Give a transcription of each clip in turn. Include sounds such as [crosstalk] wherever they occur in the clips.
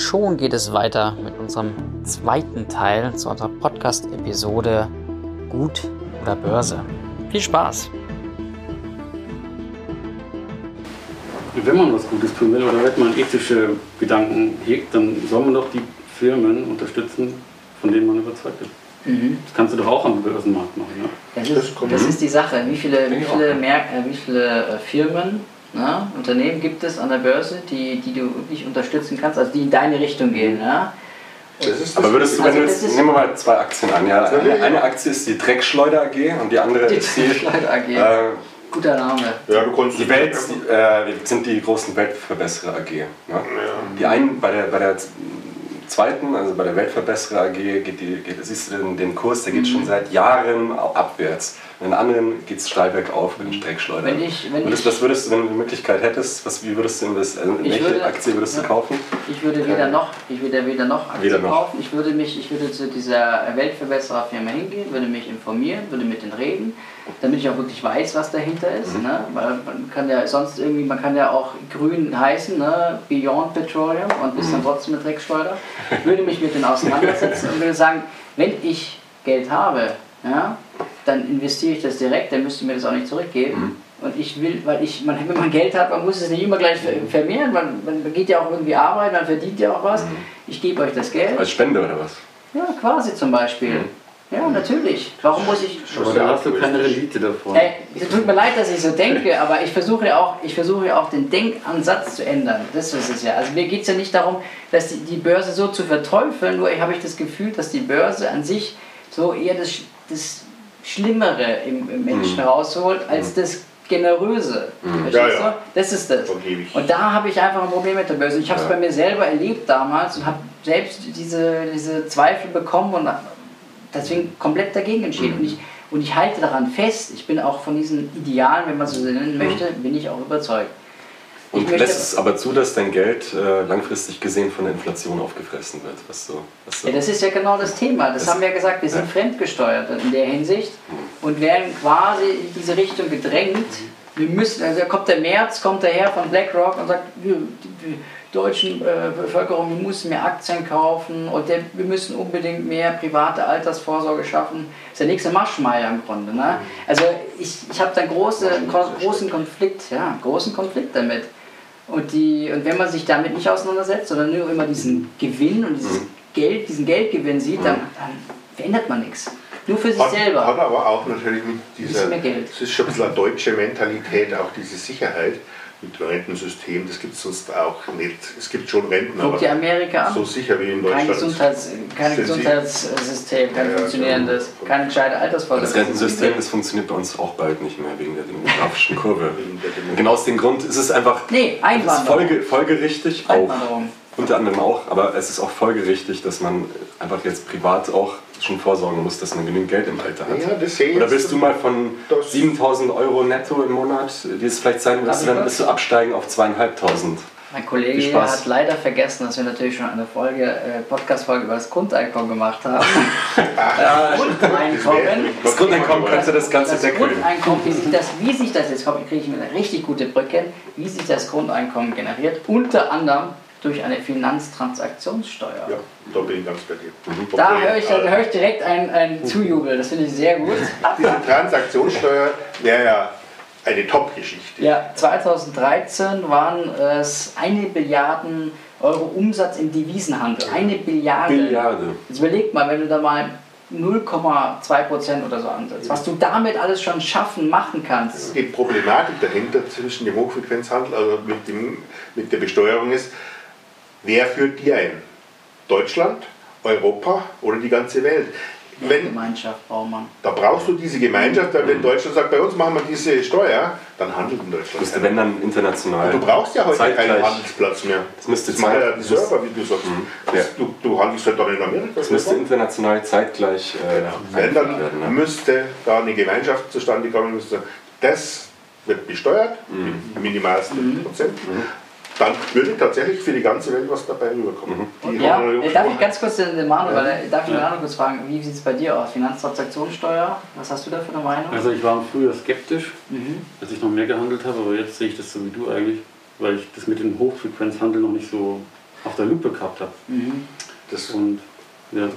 Und schon geht es weiter mit unserem zweiten Teil zu unserer Podcast-Episode Gut oder Börse. Viel Spaß! Wenn man was Gutes tun will oder wenn man ethische Gedanken hegt, dann soll man doch die Firmen unterstützen, von denen man überzeugt ist. Mhm. Das kannst du doch auch am Börsenmarkt machen. Ne? Das, ist, das ist die Sache. Wie viele, wie viele, Mer äh, wie viele äh, Firmen, ne, Unternehmen gibt es an der Börse, die, die du wirklich unterstützen kannst, also die in deine Richtung gehen? Ja? Aber würdest du, wenn also du jetzt, nehmen wir mal zwei Aktien an. Ja, eine, eine Aktie ist die Dreckschleuder AG und die andere die ist die. Dreckschleuder AG. Äh, Guter Name. Ja, du konntest die Welt, die, äh, sind die großen Weltverbesserer AG. Ne? Ja. Die einen bei der, bei der zweiten, also bei der Weltverbesserer AG, geht die, geht, siehst du den, den Kurs, der geht mhm. schon seit Jahren abwärts. In anderen geht es steil bergauf mit den Streckschleudern. Wenn ich, wenn würdest, ich, was würdest du, wenn du die Möglichkeit hättest, was, wie würdest du investieren? In welche würde, Aktie würdest du kaufen? Ich würde weder noch, ich würde weder noch Aktien weder noch. kaufen. Ich würde, mich, ich würde zu dieser Weltverbessererfirma hingehen, würde mich informieren, würde mit denen reden damit ich auch wirklich weiß, was dahinter ist. Mhm. Ne? Weil man kann ja sonst irgendwie, man kann ja auch grün heißen, ne? Beyond Petroleum und ist dann mhm. trotzdem mit Dreckschleuder. Ich würde mich mit denen auseinandersetzen und würde sagen, wenn ich Geld habe, ja, dann investiere ich das direkt, dann müsst ihr mir das auch nicht zurückgeben. Mhm. Und ich will, weil ich, man, wenn man Geld hat, man muss es nicht immer gleich vermehren, man, man geht ja auch irgendwie arbeiten, man verdient ja auch was. Mhm. Ich gebe euch das Geld. Als Spende oder was? Ja, quasi zum Beispiel. Mhm. Ja, natürlich. Warum muss ich. Aber da hast du keine Rendite davon. Es tut mir leid, dass ich so denke, aber ich versuche ja auch, ich versuche auch den Denkansatz zu ändern. Das ist es ja. Also mir geht es ja nicht darum, dass die, die Börse so zu verteufeln, nur habe ich das Gefühl, dass die Börse an sich so eher das, das Schlimmere im, im Menschen mhm. rausholt, als mhm. das Generöse. Mhm. Ja, ja. Das ist das. Und da habe ich einfach ein Problem mit der Börse. Ich habe es ja. bei mir selber erlebt damals und habe selbst diese, diese Zweifel bekommen und deswegen komplett dagegen entschieden. Mhm. Und, ich, und ich halte daran fest, ich bin auch von diesen Idealen, wenn man so nennen möchte, mhm. bin ich auch überzeugt. Und lässt es aber zu, dass dein Geld äh, langfristig gesehen von der Inflation aufgefressen wird? Was so, was so ja, das ist ja genau das Thema. Das, das haben wir ja gesagt, wir sind ja. fremdgesteuert in der Hinsicht mhm. und werden quasi in diese Richtung gedrängt. Wir müssen, also kommt der März, kommt daher von BlackRock und sagt, wir, wir, deutschen äh, Bevölkerung, wir müssen mehr Aktien kaufen und der, wir müssen unbedingt mehr private Altersvorsorge schaffen. Das ist der nächste Maschmeier im Grunde. Ne? Also ich, ich habe da einen große, großen Konflikt, ja, großen Konflikt damit. Und, die, und wenn man sich damit nicht auseinandersetzt, sondern nur immer diesen Gewinn und dieses mhm. Geld, diesen Geldgewinn sieht, dann, mhm. dann verändert man nichts. Nur für sich hat, selber. Hat aber auch natürlich mit dieser, das ist schon ein bisschen eine deutsche Mentalität, auch diese Sicherheit mit Rentensystem, das gibt es sonst auch nicht. Es gibt schon Renten, Guck aber Amerika an. so sicher wie in Deutschland. Kein, Gesundheits, kein Gesundheitssystem, kein ja, funktionierendes, genau. keine gescheite Altersvorsorge. Das Rentensystem, das funktioniert bei uns auch bald nicht mehr wegen der demografischen Kurve. [laughs] Und genau aus dem Grund ist es einfach nee, Einwanderung. Folge, folgerichtig auch. Unter anderem auch, aber es ist auch folgerichtig, dass man einfach jetzt privat auch schon vorsorgen muss, dass man genügend Geld im Alter hat. Ja, das Oder willst du mal von 7000 Euro netto im Monat, die es vielleicht sein müsste, dann bist du absteigen auf 2500. Mein Kollege hat leider vergessen, dass wir natürlich schon eine Folge, äh, Podcast-Folge über das Grundeinkommen gemacht haben. [laughs] ja, Grundeinkommen. Das Grundeinkommen könnte das Ganze das deckeln. Grundeinkommen, wie sich das, wie sich das jetzt, kriege ich mir eine richtig gute Brücke, wie sich das Grundeinkommen generiert, unter anderem durch eine Finanztransaktionssteuer. Ja, da bin ich ganz bei dir. Mhm. Da höre ich, da höre ich direkt ein, ein Zujubel, das finde ich sehr gut. [laughs] Diese Transaktionssteuer wäre ja eine Top-Geschichte. Ja, 2013 waren es eine Billiarden Euro Umsatz im Devisenhandel. Eine Billiarde. Billiarde. Jetzt überleg mal, wenn du da mal 0,2% oder so ansetzt, was du damit alles schon schaffen, machen kannst. Die Problematik dahinter zwischen dem Hochfrequenzhandel, also mit, dem, mit der Besteuerung ist, Wer führt die ein? Deutschland, Europa oder die ganze Welt? Wenn, Gemeinschaft braucht man. Da brauchst du diese Gemeinschaft, weil wenn Deutschland sagt, bei uns machen wir diese Steuer, dann handelt in Deutschland. Müsste, wenn dann international. Und du brauchst ja heute Zeitgleich. keinen Handelsplatz mehr. Das müsste das ja die Server, wie du sagst. Mhm. Ja. Du, du, handelst halt dann in Amerika. Das müsste international zeitgleich. Äh, genau. Wenn dann werden, ne? müsste da eine Gemeinschaft zustande kommen, müsste das wird besteuert, mhm. mit minimalsten mhm. Prozent. Mhm dann würde tatsächlich für die ganze Welt was dabei rüberkommen. Mhm. Ja, darf ich ganz kurz den Manuel, ja. darf ich ja. kurz fragen, wie sieht es bei dir aus? Finanztransaktionssteuer, was hast du da für eine Meinung? Also ich war früher skeptisch, mhm. als ich noch mehr gehandelt habe, aber jetzt sehe ich das so wie du eigentlich, weil ich das mit dem Hochfrequenzhandel noch nicht so auf der Lupe gehabt habe. Mhm. Das und ja.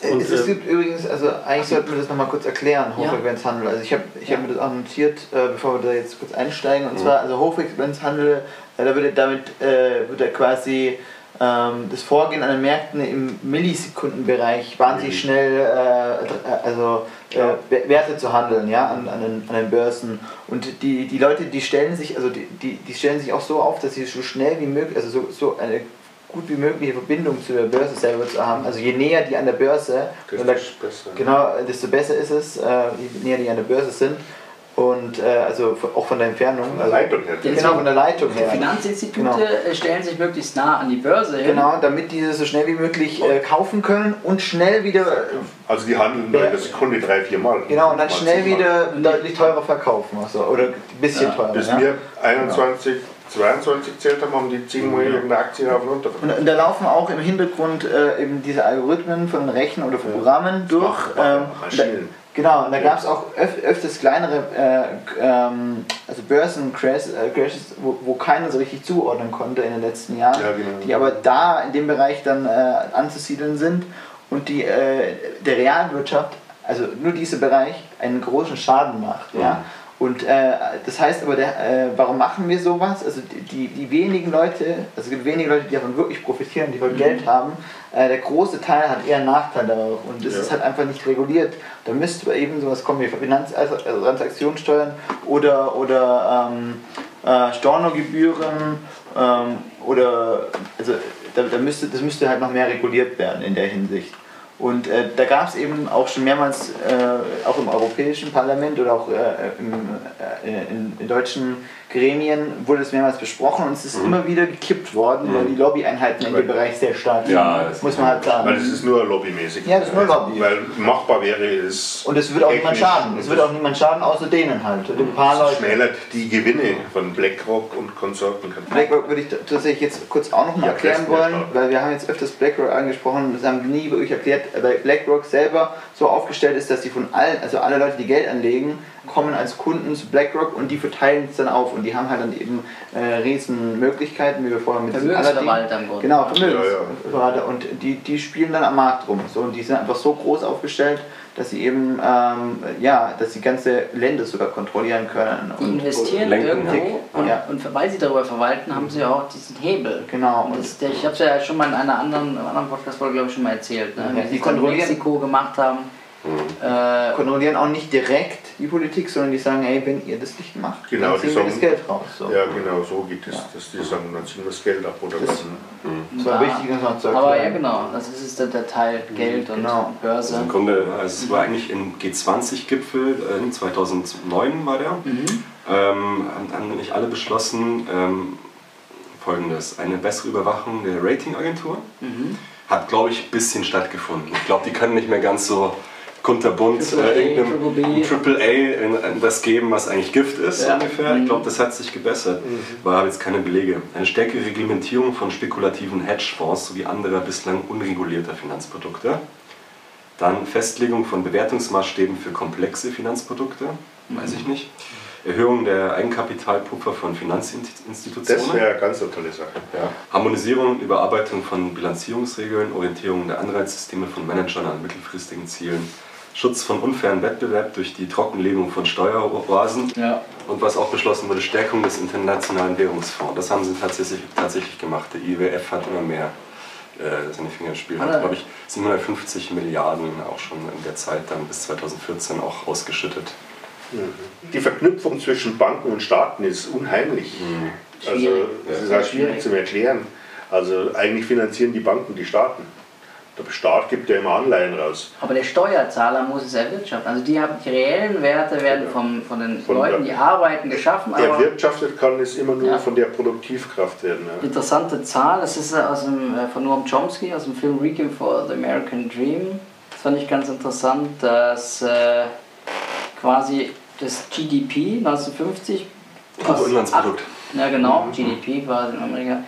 Äh, und, es, es, gibt übrigens, also eigentlich sollten wir das nochmal kurz erklären, Hochfrequenzhandel. Also ich habe ich ja. hab mir das auch notiert, äh, bevor wir da jetzt kurz einsteigen. Und mhm. zwar, also Hochfrequenzhandel, äh, da wird damit äh, wird er quasi ähm, das Vorgehen an den Märkten im Millisekundenbereich wahnsinnig mhm. schnell äh, also äh, Werte zu handeln, ja, an, an, den, an den Börsen. Und die, die Leute, die stellen sich, also die, die, die stellen sich auch so auf, dass sie so schnell wie möglich, also so, so eine gut wie mögliche Verbindung zu der Börse selber zu haben. Also je näher die an der Börse, desto, da, besser, genau, desto besser ist es, äh, je näher die an der Börse sind. Und äh, also auch von der Entfernung. Von der Leitung her. Genau, von der Leitung her. Die Finanzinstitute genau. Äh, stellen sich möglichst nah an die Börse hin. Genau, damit diese so schnell wie möglich äh, kaufen können und schnell wieder. Also die handeln in der Sekunde drei, vier Mal. Genau, und dann schnell wieder deutlich teurer verkaufen. Also, oder ein bisschen ja. teurer. Bis ja. wir 21 22 zählt haben, haben die 10 Mal irgendeine Aktie rauf und runter und, und da laufen auch im Hintergrund äh, eben diese Algorithmen von Rechen oder von Programmen durch. Ähm, Maschinen. Genau, und da gab es auch öf öfters kleinere äh, ähm, also Börsencrashes, äh, wo, wo keiner so richtig zuordnen konnte in den letzten Jahren, ja, genau. die aber da in dem Bereich dann äh, anzusiedeln sind und die äh, der Realwirtschaft, also nur dieser Bereich, einen großen Schaden macht. Ja. ja. Und äh, das heißt aber, der, äh, warum machen wir sowas? Also die, die wenigen Leute, also es gibt wenige Leute, die davon wirklich profitieren, die von mhm. Geld haben. Äh, der große Teil hat eher einen Nachteil darauf und das ja. ist halt einfach nicht reguliert. Da müsste eben sowas kommen wie Finanztransaktionssteuern also oder, oder ähm, äh, Stornogebühren ähm, oder also da, da müsste, das müsste halt noch mehr reguliert werden in der Hinsicht. Und äh, da gab es eben auch schon mehrmals, äh, auch im Europäischen Parlament oder auch äh, im, äh, in, in, deutschen Gremien wurde es mehrmals besprochen und es ist mhm. immer wieder gekippt worden, mhm. weil die Lobbyeinheiten in dem Bereich sehr stark sind. Ja, muss man halt sagen. Weil es ist nur lobbymäßig. Ja, das ist nur Lobby. Weil machbar wäre es. Und es wird auch niemand schaden. Es wird auch niemand schaden, außer denen halt. Und ein paar Leute. schmälert die Gewinne von BlackRock und Konsorten. BlackRock würde ich tatsächlich jetzt kurz auch noch mal erklären wollen, weil wir haben jetzt öfters BlackRock angesprochen, das haben wir nie wirklich erklärt, weil BlackRock selber so aufgestellt ist, dass sie von allen, also alle Leute, die Geld anlegen, kommen als Kunden zu BlackRock und die verteilen es dann auf und die haben halt dann eben äh, riesen Möglichkeiten, wie wir vorher mit Vermögensverwalter im Grunde. Genau, Vermögensverwalter ja, ja. und die, die spielen dann am Markt rum so, und die sind einfach so groß aufgestellt, dass sie eben ähm, ja, dass sie ganze Länder sogar kontrollieren können. Die und investieren lenken, irgendwo und, ja. und, weil sie darüber verwalten, haben sie auch diesen Hebel. Genau. Und das, der, ich habe es ja schon mal in einer anderen, anderen Podcast-Folge, glaube ich, schon mal erzählt, ne? wie sie es in Mexiko gemacht haben äh, kontrollieren auch nicht direkt die Politik, sondern die sagen, hey, wenn ihr das nicht macht, genau, dann ziehen wir das Geld raus. So. Ja, genau, so geht es, ja. dass die sagen, dann ziehen wir das Geld ab oder das, was. Mhm. Das war wichtig, das noch zu erklären. Aber ja, genau, also das ist der, der Teil mhm. Geld und genau. Börse. Also Im Grunde, also es war eigentlich im G20-Gipfel, äh, 2009 war der, mhm. ähm, haben nicht alle beschlossen, ähm, folgendes, eine bessere Überwachung der Ratingagentur. Mhm. Hat, glaube ich, ein bisschen stattgefunden. Ich glaube, die können nicht mehr ganz so kunterbunt äh, irgendeinem Triple A in, das geben, was eigentlich Gift ist ja. ungefähr. Ich mhm. glaube, das hat sich gebessert, mhm. aber habe jetzt keine Belege. Eine stärkere Reglementierung von spekulativen Hedgefonds sowie anderer bislang unregulierter Finanzprodukte. Dann Festlegung von Bewertungsmaßstäben für komplexe Finanzprodukte, mhm. weiß ich nicht. Erhöhung der Eigenkapitalpuffer von Finanzinstitutionen. Das wäre eine ganz eine tolle Sache. Ja. Harmonisierung, Überarbeitung von Bilanzierungsregeln, Orientierung der Anreizsysteme von Managern an mittelfristigen Zielen Schutz von unfairen Wettbewerb durch die Trockenlegung von Steueroasen ja. und was auch beschlossen wurde, Stärkung des Internationalen Währungsfonds. Das haben sie tatsächlich, tatsächlich gemacht. Der IWF hat immer mehr äh, seine Finger im Spiel. Hat, glaube ich, 750 Milliarden auch schon in der Zeit dann bis 2014 auch ausgeschüttet. Mhm. Die Verknüpfung zwischen Banken und Staaten ist unheimlich. Mhm. Also, das ist auch schwierig zu erklären. Also, eigentlich finanzieren die Banken die Staaten. Der Staat gibt ja immer Anleihen raus. Aber der Steuerzahler muss es erwirtschaften. Also die, haben, die reellen Werte werden vom, von den von Leuten, die arbeiten, geschaffen. Erwirtschaftet kann es immer nur ja. von der Produktivkraft werden. Ja. Interessante Zahl, das ist aus dem, äh, von Noam Chomsky aus dem Film Requiem for the American Dream. Das fand ich ganz interessant, dass äh, quasi das GDP 1950 Bruttoinlandsprodukt ja, genau. GDP quasi in Amerika.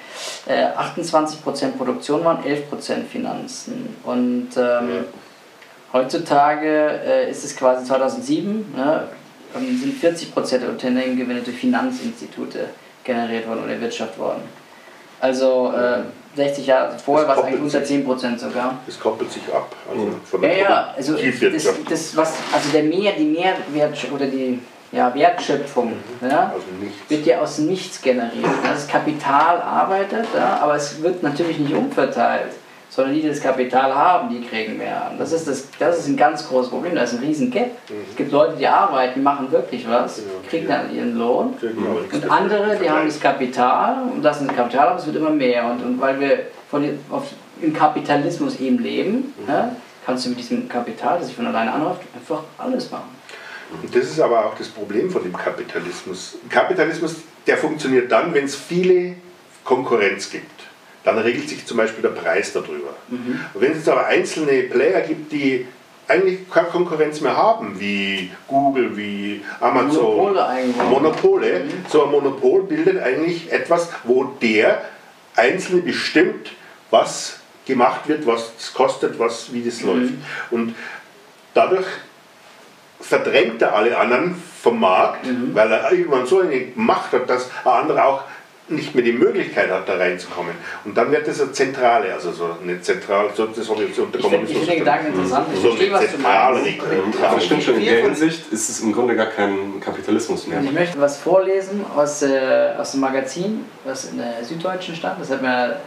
Äh, 28% Produktion waren 11% Finanzen. Und ähm, ja. heutzutage äh, ist es quasi 2007, ne, sind 40% der Unternehmengewinne durch Finanzinstitute generiert worden oder erwirtschaftet worden. Also äh, 60 Jahre vorher war es eigentlich unter 10 Prozent sogar. Es koppelt sich ab. Also von ja, ja, also das, das, was, also der Mehr, die Mehrwert oder die ja, Wertschöpfung ja, wird ja aus nichts generiert. Das Kapital arbeitet, ja, aber es wird natürlich nicht umverteilt sondern die, die das Kapital haben, die kriegen mehr. Und das ist, das, das ist ein ganz großes Problem, da ist ein riesen Gap. Mhm. Es gibt Leute, die arbeiten, machen wirklich was, kriegen dann ihren Lohn. Und andere, die haben das Kapital und das Kapital, aber es wird immer mehr. Und, und weil wir von, auf, im Kapitalismus eben leben, mhm. ja, kannst du mit diesem Kapital, das sich von alleine anruft, einfach alles machen. Und das ist aber auch das Problem von dem Kapitalismus. Kapitalismus, der funktioniert dann, wenn es viele Konkurrenz gibt dann regelt sich zum Beispiel der Preis darüber. Mhm. wenn es jetzt aber einzelne Player gibt, die eigentlich keine Konkurrenz mehr haben, wie Google, wie Amazon, Monopole, eigentlich. Monopole mhm. so ein Monopol bildet eigentlich etwas, wo der Einzelne bestimmt, was gemacht wird, was es kostet, was, wie das mhm. läuft. Und dadurch verdrängt er alle anderen vom Markt, mhm. weil er irgendwann so eine Macht hat, dass ein anderer auch nicht mehr die Möglichkeit hat, da reinzukommen. Und dann wird das eine Zentrale, also so eine Zentrale, so, das habe ich unter Kommunismus. Ich finde den Gedanken interessant. Ich so eine zentrale Regelung. Aber das stimmt schon, in der Hinsicht ist es im Grunde gar kein Kapitalismus mehr. Ich möchte was vorlesen aus, äh, aus dem Magazin, was in der Süddeutschen stand. Das hat mir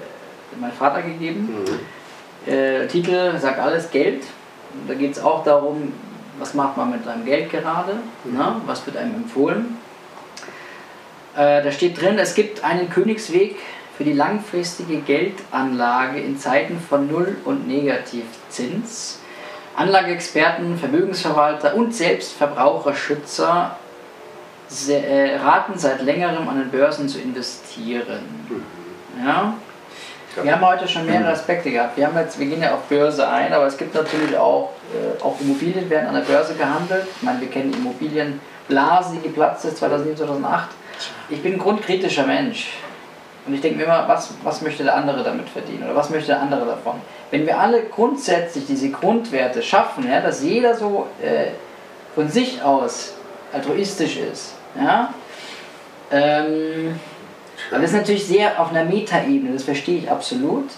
mein Vater gegeben. Mhm. Äh, Titel sagt alles Geld. Und da geht es auch darum, was macht man mit seinem Geld gerade, mhm. ne? was wird einem empfohlen. Äh, da steht drin, es gibt einen Königsweg für die langfristige Geldanlage in Zeiten von Null- und Negativzins. Anlageexperten, Vermögensverwalter und selbst Verbraucherschützer äh, raten seit längerem an den Börsen zu investieren. Ja? Wir haben heute schon mehrere Aspekte gehabt. Wir, haben jetzt, wir gehen ja auf Börse ein, aber es gibt natürlich auch, äh, auch Immobilien werden an der Börse gehandelt. Ich meine, wir kennen die Immobilienblase, die geplatzt ist 2007, 2008 ich bin ein grundkritischer Mensch. Und ich denke mir immer, was, was möchte der andere damit verdienen oder was möchte der andere davon? Wenn wir alle grundsätzlich diese Grundwerte schaffen, ja, dass jeder so äh, von sich aus altruistisch ist, ja, ähm, das ist natürlich sehr auf einer Metaebene, das verstehe ich absolut,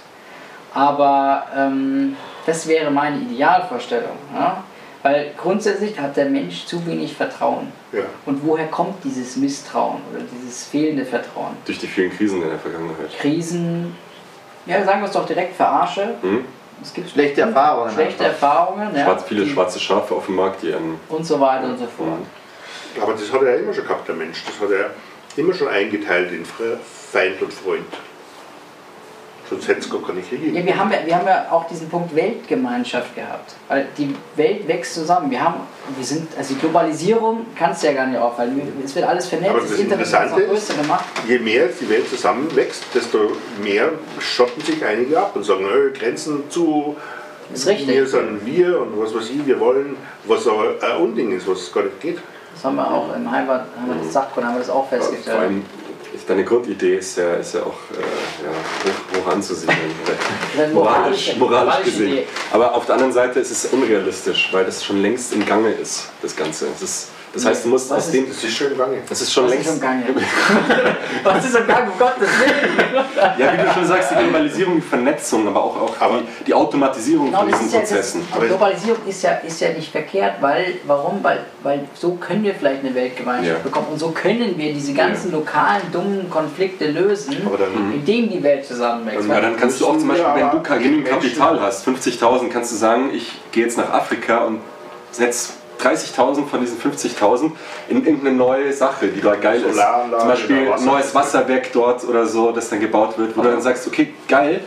aber ähm, das wäre meine Idealvorstellung. Ja? Weil grundsätzlich hat der Mensch zu wenig Vertrauen. Ja. Und woher kommt dieses Misstrauen oder dieses fehlende Vertrauen? Durch die vielen Krisen in der Vergangenheit. Krisen, ja, sagen wir es doch direkt, verarsche. Mhm. Es gibt schlechte Erfahrungen. Schlechte Erfahrungen, ja. Schwarz, viele schwarze Schafe auf dem Markt, die einen. Und so weiter und so fort. Mhm. Aber das hat er ja immer schon gehabt, der Mensch. Das hat er immer schon eingeteilt in Feind und Freund. Sonst hätte es gar keine Kriege ja, wir, haben ja, wir haben ja auch diesen Punkt Weltgemeinschaft gehabt. Weil die Welt wächst zusammen. Wir haben, wir sind, also die Globalisierung kannst du ja gar nicht aufhalten. Es wird alles vernetzt, Aber das, das Internet wird noch größer gemacht. Je mehr die Welt zusammenwächst, desto mehr schotten sich einige ab und sagen, Grenzen zu. Ist richtig. Wir sind wir und was weiß ich, wir wollen, was aber ein Unding ist, was gar nicht geht. Das haben wir auch im Heimat, haben wir das Sachkunde, haben wir das auch festgestellt deine Grundidee ist ja, ist ja auch äh, ja, hoch, hoch anzusiedeln. [laughs] moralisch, moralisch gesehen. Aber auf der anderen Seite ist es unrealistisch, weil das schon längst im Gange ist, das Ganze. Es ist, das heißt, du musst Was aus dem. Das ist schon im Gange. Das ist schon Was längst. Ist im Gange? Was ist im Gange? Um Gottes Willen! ja, wie du schon sagst, die Globalisierung, die Vernetzung, aber auch, auch aber die, die Automatisierung genau, von diesen Prozessen. Ja, das, Globalisierung ist ja, ist ja nicht verkehrt, weil, warum? Weil, weil so können wir vielleicht eine Weltgemeinschaft ja. bekommen und so können wir diese ganzen ja. lokalen, dummen Konflikte lösen, dann, indem die Welt zusammenwächst. Ja, dann kannst du auch zum Beispiel, wenn du genügend Kapital hast, 50.000, kannst du sagen, ich gehe jetzt nach Afrika und setze 30.000 von diesen 50.000 in irgendeine neue Sache, die da geil ist. Zum Beispiel ein neues Wasserwerk dort oder so, das dann gebaut wird, wo du dann sagst, okay, geil,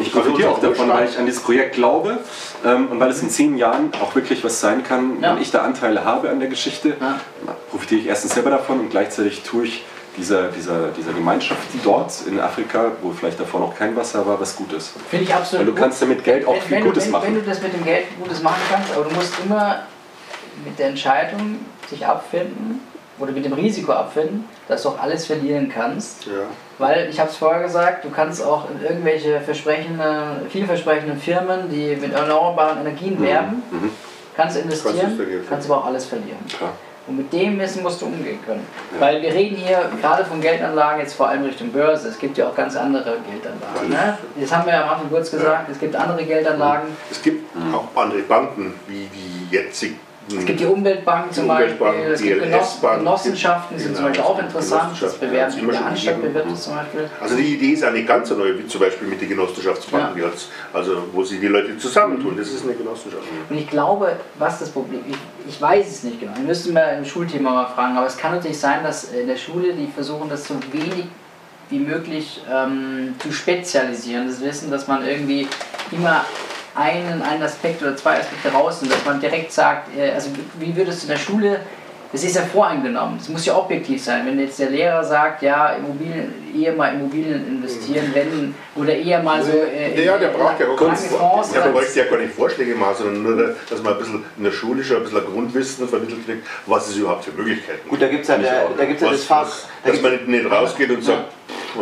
ich profitiere auch davon, weil ich an dieses Projekt glaube ähm, und weil es in zehn Jahren auch wirklich was sein kann, wenn ich da Anteile habe an der Geschichte, profitiere ich erstens selber davon und gleichzeitig tue ich dieser, dieser, dieser Gemeinschaft dort in Afrika, wo vielleicht davor noch kein Wasser war, was Gutes. Finde ich absolut. Weil du kannst damit Geld auch wenn, viel wenn Gutes du, wenn, machen. Wenn du das mit dem Geld Gutes machen kannst, aber du musst immer mit der Entscheidung sich abfinden oder mit dem Risiko abfinden, dass du auch alles verlieren kannst. Ja. Weil, ich habe es vorher gesagt, du kannst auch in irgendwelche versprechende, vielversprechenden Firmen, die mit erneuerbaren Energien mhm. werben, mhm. kannst investieren, kannst, kannst aber auch alles verlieren. Klar. Und mit dem Wissen musst du umgehen können. Ja. Weil wir reden hier gerade von Geldanlagen jetzt vor allem Richtung Börse. Es gibt ja auch ganz andere Geldanlagen. Ne? Das haben wir ja am Anfang kurz gesagt. Es gibt andere Geldanlagen. Es gibt auch andere Banken, wie die jetzige es gibt die Umweltbank zum Beispiel, es gibt Genoss Genossenschaften, die sind zum Beispiel auch interessant, das bewerben in der Anstalt bewirbt zum Beispiel. Also die Idee ist ja nicht ganz so neu, wie zum Beispiel mit den Genossenschaftsbanken ja. jetzt, also wo sich die Leute zusammentun, das ist eine Genossenschaft. Und ich glaube, was das Problem ist, ich, ich weiß es nicht genau, wir müssen mal im Schulthema mal fragen, aber es kann natürlich sein, dass in der Schule die versuchen, das so wenig wie möglich ähm, zu spezialisieren, das Wissen, dass man irgendwie immer einen, einen Aspekt oder zwei Aspekte raus und dass man direkt sagt, äh, also wie würdest du in der Schule, das ist ja voreingenommen, es muss ja objektiv sein, wenn jetzt der Lehrer sagt, ja, Immobilien, eher mal Immobilien investieren, wenn, oder eher mal so... Äh, ja, der braucht ja auch Kunst, ja, man ja. gar nicht Vorschläge machen, sondern nur, dass man ein bisschen in der Schule schon ein bisschen Grundwissen vermittelt kriegt, was es überhaupt für Möglichkeiten gibt. Gut, da gibt. es ja, der, da gibt's ja das Fach... Da dass man nicht rausgeht und sagt,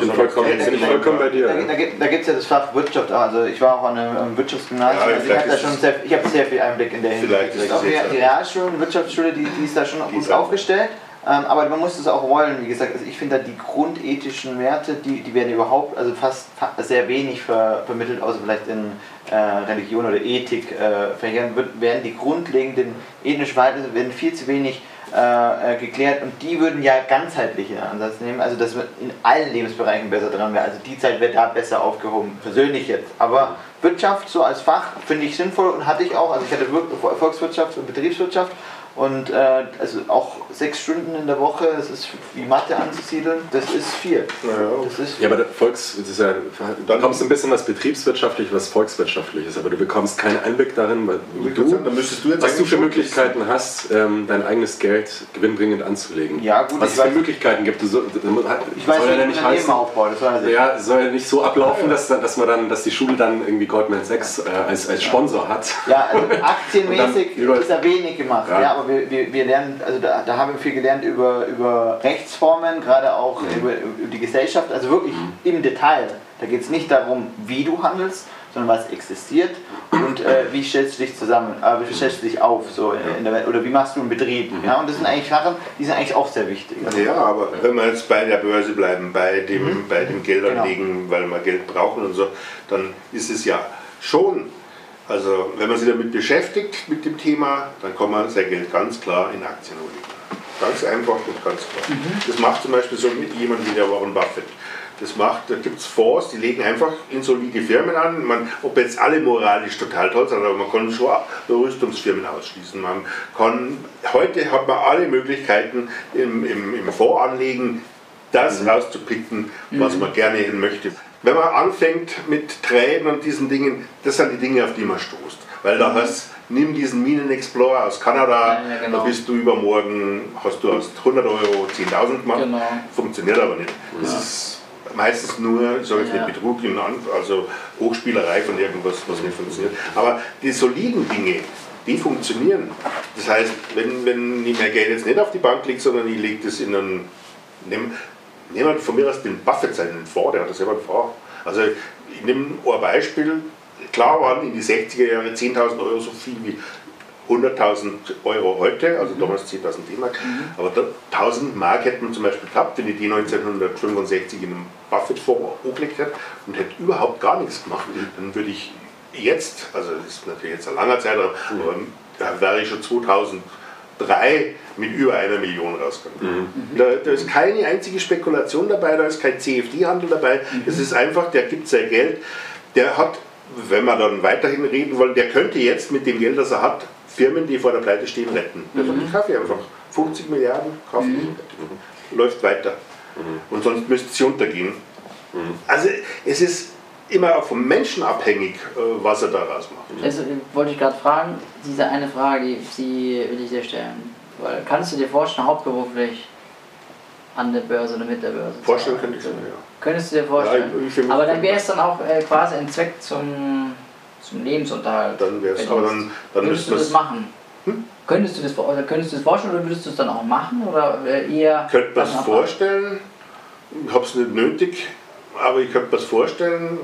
bin vollkommen, da, bin vollkommen bei dir. Da, da, da gibt es ja das Fach Wirtschaft. Also ich war auch an einem Wirtschaftsgymnasium. Ja, also ich habe da schon sehr, ich habe sehr viel Einblick in der Hinsicht. Auch die, die Realschule, Wirtschaftsschule, die, die ist da schon die gut aufgestellt. Ähm, aber man muss es auch wollen, wie gesagt. Also ich finde da die grundethischen Werte, die, die werden überhaupt, also fast sehr wenig ver, vermittelt, außer vielleicht in äh, Religion oder Ethik äh, werden die grundlegenden ethischen Werte werden viel zu wenig äh, äh, geklärt und die würden ja ganzheitlichen Ansatz nehmen, also dass wir in allen Lebensbereichen besser dran wären. Also die Zeit wäre da besser aufgehoben, persönlich jetzt. Aber Wirtschaft so als Fach finde ich sinnvoll und hatte ich auch. Also ich hatte Volkswirtschaft und Betriebswirtschaft und äh, also auch sechs Stunden in der Woche, das ist wie Mathe anzusiedeln, das ist viel. Ja, das ist viel. ja aber der Volks, das ist ja, du bekommst ein bisschen was betriebswirtschaftliches, was volkswirtschaftliches, aber du bekommst keinen Einblick darin, weil du, sagen, du was du für Möglichkeiten hast, ähm, dein eigenes Geld gewinnbringend anzulegen. Ja, gut, was es für Möglichkeiten gibt. Du so, ich weiß soll ja nicht heißen, aufbauen, das weiß ich. Ja, soll ja nicht so ablaufen, dass, dass man dann, dass die Schule dann irgendwie Goldman Sachs äh, als, als Sponsor hat. Ja, also [laughs] aktienmäßig ist da wenig gemacht. Ja. ja aber wir, wir, wir lernen, also da, da haben wir viel gelernt über, über Rechtsformen, gerade auch mhm. über, über, die Gesellschaft, also wirklich mhm. im Detail. Da geht es nicht darum, wie du handelst, sondern was existiert und äh, wie stellst du dich zusammen, äh, wie stellst du dich auf so in der Welt, oder wie machst du einen Betrieb. Mhm. Ja, und das sind eigentlich Sachen, die sind eigentlich auch sehr wichtig. Ja, aber wenn wir jetzt bei der Börse bleiben, bei dem, mhm. bei dem Geldanlegen, genau. weil wir Geld brauchen und so, dann ist es ja schon also wenn man sich damit beschäftigt mit dem Thema, dann kann man sein Geld ganz klar in Aktien holen. Ganz einfach und ganz klar. Mhm. Das macht zum Beispiel so mit jemand wie der Warren Buffett. Das macht, da gibt es Fonds, die legen einfach in solide Firmen an. Man, ob jetzt alle moralisch total toll sind, aber man kann schon Rüstungsfirmen ausschließen. Man kann, heute hat man alle Möglichkeiten im, im, im Fonds anlegen, das mhm. rauszupicken, was mhm. man gerne hin möchte wenn man anfängt mit Tränen und diesen Dingen, das sind die Dinge, auf die man stoßt. Weil da hast nimm diesen Minenexplorer aus Kanada, ja, ja, genau. da bist du übermorgen, hast du hast 100 Euro 10.000 gemacht, genau. funktioniert aber nicht. Das ist meistens nur, ich sage jetzt nicht Betrug, also Hochspielerei von irgendwas, was nicht funktioniert. Aber die soliden Dinge, die funktionieren. Das heißt, wenn, wenn ich mein Geld jetzt nicht auf die Bank lege, sondern ich lege das in einen, Nehmen wir von mir aus den Buffett seinen vor, der hat das selber gefragt. Also ich nehme ein Beispiel. Klar waren in die 60er Jahre 10.000 Euro so viel wie 100.000 Euro heute, also mhm. damals 10.000 D-Mark, mhm. aber 1.000 Mark hätte man zum Beispiel gehabt, wenn ich die 1965 in einem Buffett-Fonds hochgelegt hätte und hätte überhaupt gar nichts gemacht, mhm. dann würde ich jetzt, also das ist natürlich jetzt ein langer Zeitraum, mhm. aber da wäre ich schon 2000 drei mit über einer Million rauskommen. Mhm. Da, da, ist keine einzige Spekulation dabei, da ist kein CFD-Handel dabei. Mhm. Es ist einfach, der gibt sein Geld. Der hat, wenn wir dann weiterhin reden wollen, der könnte jetzt mit dem Geld, das er hat, Firmen, die vor der Pleite stehen, retten. Der sagt, ich kaufe einfach 50 Milliarden, kaufe mhm. läuft weiter. Mhm. Und sonst müsste sie untergehen. Mhm. Also es ist immer auch vom Menschen abhängig, äh, was er daraus macht. Also wollte ich gerade fragen, diese eine Frage, die, will ich dir stellen. Weil, kannst du dir vorstellen, hauptberuflich an der Börse oder mit der Börse Vorstellen könnte ich mir, ja. Könntest du dir vorstellen? Ja, aber dann wäre es dann auch äh, quasi ein Zweck zum, zum Lebensunterhalt. Dann wäre es, aber dann, dann Würdest du das machen? Hm? Könntest du das, oder könntest du das vorstellen oder würdest du es dann auch machen? Oder äh, eher. Könnte man es vorstellen? Ich habe es nicht nötig, aber ich könnte mir das vorstellen,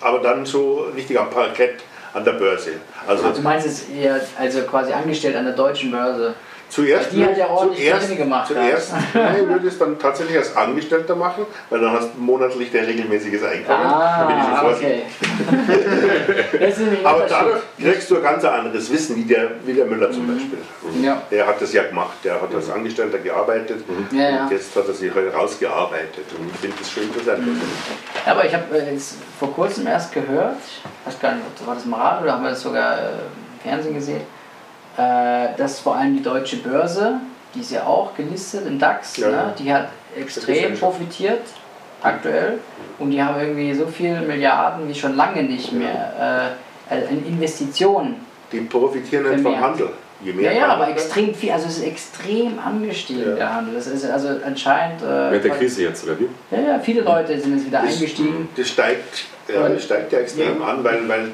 aber dann so richtig am Parkett an der Börse. Also, also du meinst es eher also quasi angestellt an der deutschen Börse? Zuerst, die hat ja ordentlich zuerst, gemacht. Zuerst nein, [laughs] würde es dann tatsächlich als Angestellter machen, weil dann hast du monatlich dein regelmäßiges Einkommen. Ah, okay. [laughs] Aber dadurch kriegst du ein ganz anderes Wissen, wie der, wie der Müller zum mhm. Beispiel. Ja. Der hat das ja gemacht, der hat als Angestellter gearbeitet mhm. ja, ja. und jetzt hat er sich halt rausgearbeitet und ich finde das schon interessant. Mhm. Aber ich habe äh, jetzt vor kurzem erst gehört, ich weiß gar nicht, war das im Radio oder haben wir das sogar äh, im Fernsehen gesehen, äh, dass vor allem die deutsche Börse, die ist ja auch gelistet im DAX, ja, ne? die hat extrem profitiert aktuell und die haben irgendwie so viele Milliarden wie schon lange nicht mehr äh, also in Investitionen. Die profitieren nicht vom Handel. Je mehr ja, ja, aber extrem viel, also es ist extrem angestiegen, ja. der Handel. Das ist also anscheinend. Äh, Während der Krise jetzt, oder wie? Ja, ja, viele Leute sind jetzt wieder das, eingestiegen. Das steigt, ja, das steigt ja extrem ja. an, weil, weil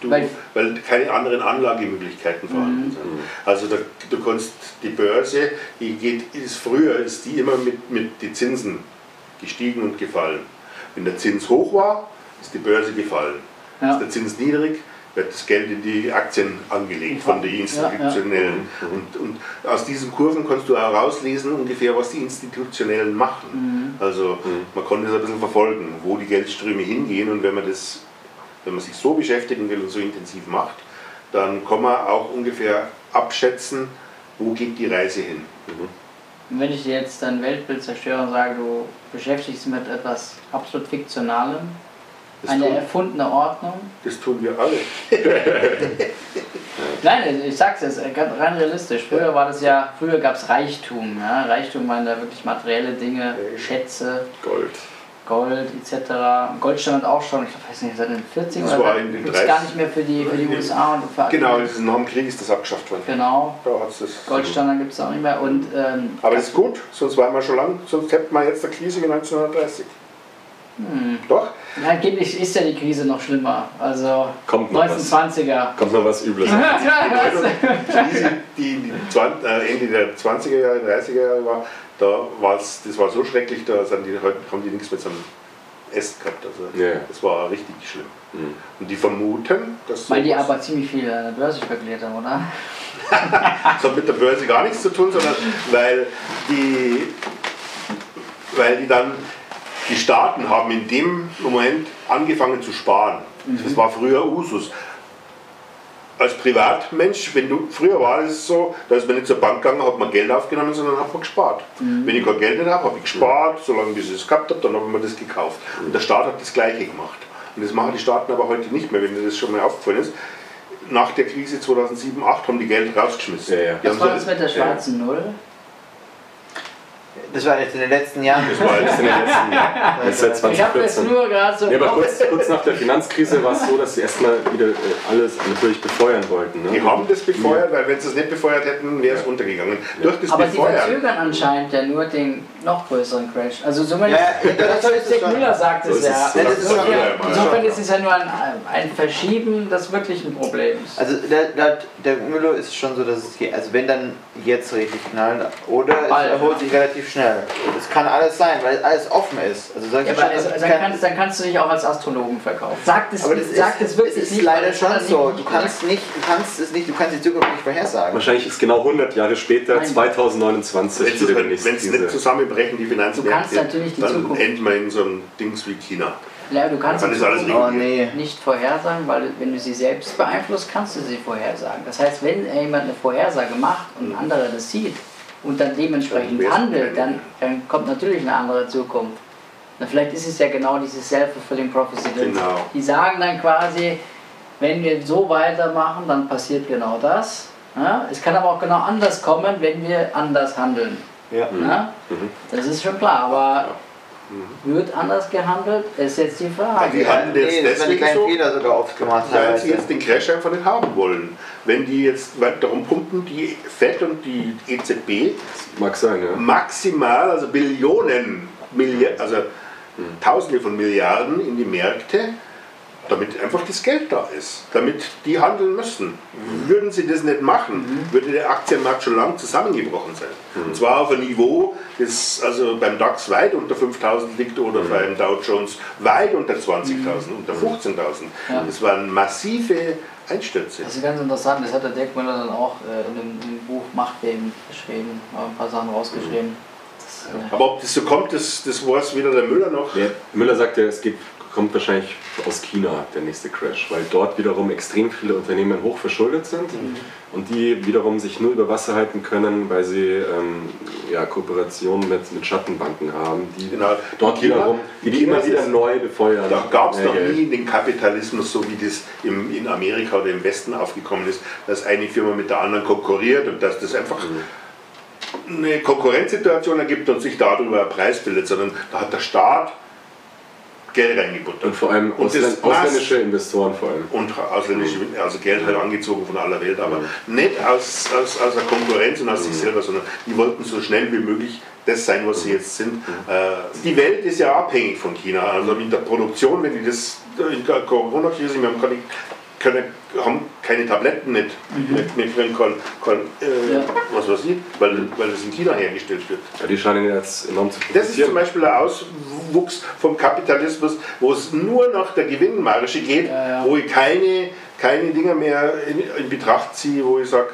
Du, weil, weil, keine anderen Anlagemöglichkeiten vorhanden mhm. sind. Also da, du kannst die Börse, die geht, ist früher ist die immer mit, mit den Zinsen gestiegen und gefallen. Wenn der Zins hoch war, ist die Börse gefallen. Ja. Ist der Zins niedrig, wird das Geld in die Aktien angelegt von den Institutionellen. Ja, ja. Und, und, aus diesen Kurven kannst du auch rauslesen ungefähr, was die Institutionellen machen. Mhm. Also mhm. man konnte das ein bisschen verfolgen, wo die Geldströme hingehen und wenn man das wenn man sich so beschäftigen will und so intensiv macht, dann kann man auch ungefähr abschätzen, wo geht die Reise hin. Mhm. wenn ich dir jetzt dein Weltbild zerstöre und sage, du beschäftigst dich mit etwas absolut Fiktionalem, das eine tun, erfundene Ordnung. Das tun wir alle. [laughs] Nein, ich sag's jetzt rein realistisch. Früher war das ja, früher gab es Reichtum. Ja? Reichtum waren da wirklich materielle Dinge, Schätze. Gold. Gold etc. Goldstandard auch schon, ich weiß nicht, seit den 40 das oder in den gar nicht mehr für die, für die USA und für Genau, nach dem Krieg ist das abgeschafft worden. Genau. Da Goldstandard gibt es auch nicht mehr. Und, ähm, Aber das ist gut, sonst waren wir schon lang, sonst hätten wir jetzt der Krise wie 1930. Hm. Doch? Ja, angeblich ist ja die Krise noch schlimmer. Also Kommt noch 1920er. Was. Kommt noch was Übles. [laughs] die Krise, die, die äh, Ende der 20er Jahre, 30er Jahre war, da war's, das war so schrecklich, da sind die, haben die nichts mit so einem Essen gehabt. Also ja. Das war richtig schlimm. Mhm. Und die vermuten, dass. Weil die aber ziemlich viel an der Börse spekuliert haben, oder? [laughs] das hat mit der Börse gar nichts zu tun, sondern weil die, weil die dann, die Staaten haben in dem Moment angefangen zu sparen. Mhm. Das war früher Usus als Privatmensch, wenn du, früher war es so, da ist man nicht zur Bank gegangen, hat man Geld aufgenommen, sondern hat man gespart. Mhm. Wenn ich kein Geld nicht habe, habe ich gespart, solange ich es gehabt habe, dann habe ich mir das gekauft. Und der Staat hat das Gleiche gemacht. Und das machen die Staaten aber heute nicht mehr, wenn dir das schon mal aufgefallen ist. Nach der Krise 2007, 2008 haben die Geld rausgeschmissen. Ja, ja. Was war das mit der schwarzen Null? Das war jetzt in den letzten Jahren. Das war jetzt in den letzten Jahren. [laughs] Das seit 2014. Ich habe jetzt nur gerade so. Ja, aber kurz, kurz, nach der Finanzkrise war es so, dass sie erstmal wieder äh, alles natürlich befeuern wollten. Ne? Die haben das befeuert, weil wenn sie es nicht befeuert hätten, wäre es ja. untergegangen. Ja. Durch das aber Befeuern. sie verzögern anscheinend ja nur den noch größeren Crash. Also zumindest, ja, das, das, das Müller sagt es ja. Insofern ist es ja nur ein, ein Verschieben des wirklichen Problems. Also der, der, der Müller ist schon so, dass es geht. Also wenn dann jetzt richtig knallen oder es erholt sich relativ schnell. Das kann alles sein, weil alles offen ist. Also ja, schon, also, dann, kann, kannst, dann, kannst, du dich auch als Astrologen verkaufen. Sagt es, aber das sagt ist, es wirklich es ist nicht, leider schon so. Du kannst, nicht, du kannst es nicht, du kannst die Zukunft nicht vorhersagen. Wahrscheinlich ist genau 100 Jahre später, Nein. 2029, Wenn es nicht zusammenbrechen, die Finanzmärkte, dann Zukunft. endet man in so einem Dings wie China. Ja, du kannst sie oh, nee. nicht vorhersagen, weil wenn du sie selbst beeinflusst, kannst du sie vorhersagen. Das heißt, wenn jemand eine Vorhersage macht und ein anderer das sieht, und dann dementsprechend handelt, dann, dann kommt natürlich eine andere Zukunft. Na, vielleicht ist es ja genau dieses Self-Fulfilling Prophecy. Genau. Die sagen dann quasi, wenn wir so weitermachen, dann passiert genau das. Ja? Es kann aber auch genau anders kommen, wenn wir anders handeln. Ja. ja? Mhm. Das ist schon klar, aber Mhm. Wird anders gehandelt? Ist jetzt die Frage. die handeln jetzt nee, deswegen so, Fehler sogar oft gemacht weil sie jetzt den Crash einfach nicht haben wollen. Wenn die jetzt darum pumpen, die FED und die EZB Mag sein, ja. maximal, also Billionen, Milliarden, also. Tausende von Milliarden in die Märkte, damit einfach das Geld da ist, damit die handeln müssen. Würden sie das nicht machen, würde der Aktienmarkt schon lang zusammengebrochen sein. Und zwar auf ein Niveau, das also beim DAX weit unter 5000 liegt oder beim Dow Jones weit unter 20.000, unter 15.000. Ja. Das waren massive Einstürze. Das ist ganz interessant, das hat der Dirk Müller dann auch äh, in, dem, Buch Machtbeben geschrieben, äh, ein paar Sachen rausgeschrieben. Das, äh, Aber ob das so kommt, das, das weiß weder der Müller noch. Der Müller sagt ja, es geht, kommt wahrscheinlich aus China, der nächste Crash, weil dort wiederum extrem viele Unternehmen hoch verschuldet sind und die wiederum sich nur über Wasser halten können, weil sie ähm, ja, Kooperationen mit, mit Schattenbanken haben, die Genau. dort China- wiederum, die, die immer wieder neu befeuern. Da gab es noch Geld. nie den Kapitalismus, so wie das im, in Amerika oder im Westen aufgekommen ist, dass eine Firma mit der anderen konkurriert und dass das einfach eine Konkurrenzsituation ergibt und sich darüber ein Preis bildet, sondern da hat der Staat Geld reingebuttert. Und vor allem Und das ausländische Investoren vor allem. und ausländische, also Geld halt angezogen von aller Welt, aber nicht aus, aus, aus der Konkurrenz und aus sich selber, sondern die wollten so schnell wie möglich das sein, was sie jetzt sind. Äh, die Welt ist ja abhängig von China, also mit der Produktion, wenn die das in der Corona-Krise, wir haben keine, keine, haben keine Tabletten nicht, nicht, nicht kriegen können, können äh, Ja. was weiß ich, weil, weil das in China hergestellt wird. Ja, die scheinen jetzt enorm zu Das ist zum Beispiel der Auswuchs vom Kapitalismus, wo es nur nach der Gewinnmarge geht, Ja, ja. wo ich keine, keine Dinge mehr in, in Betracht ziehe, wo ich sage,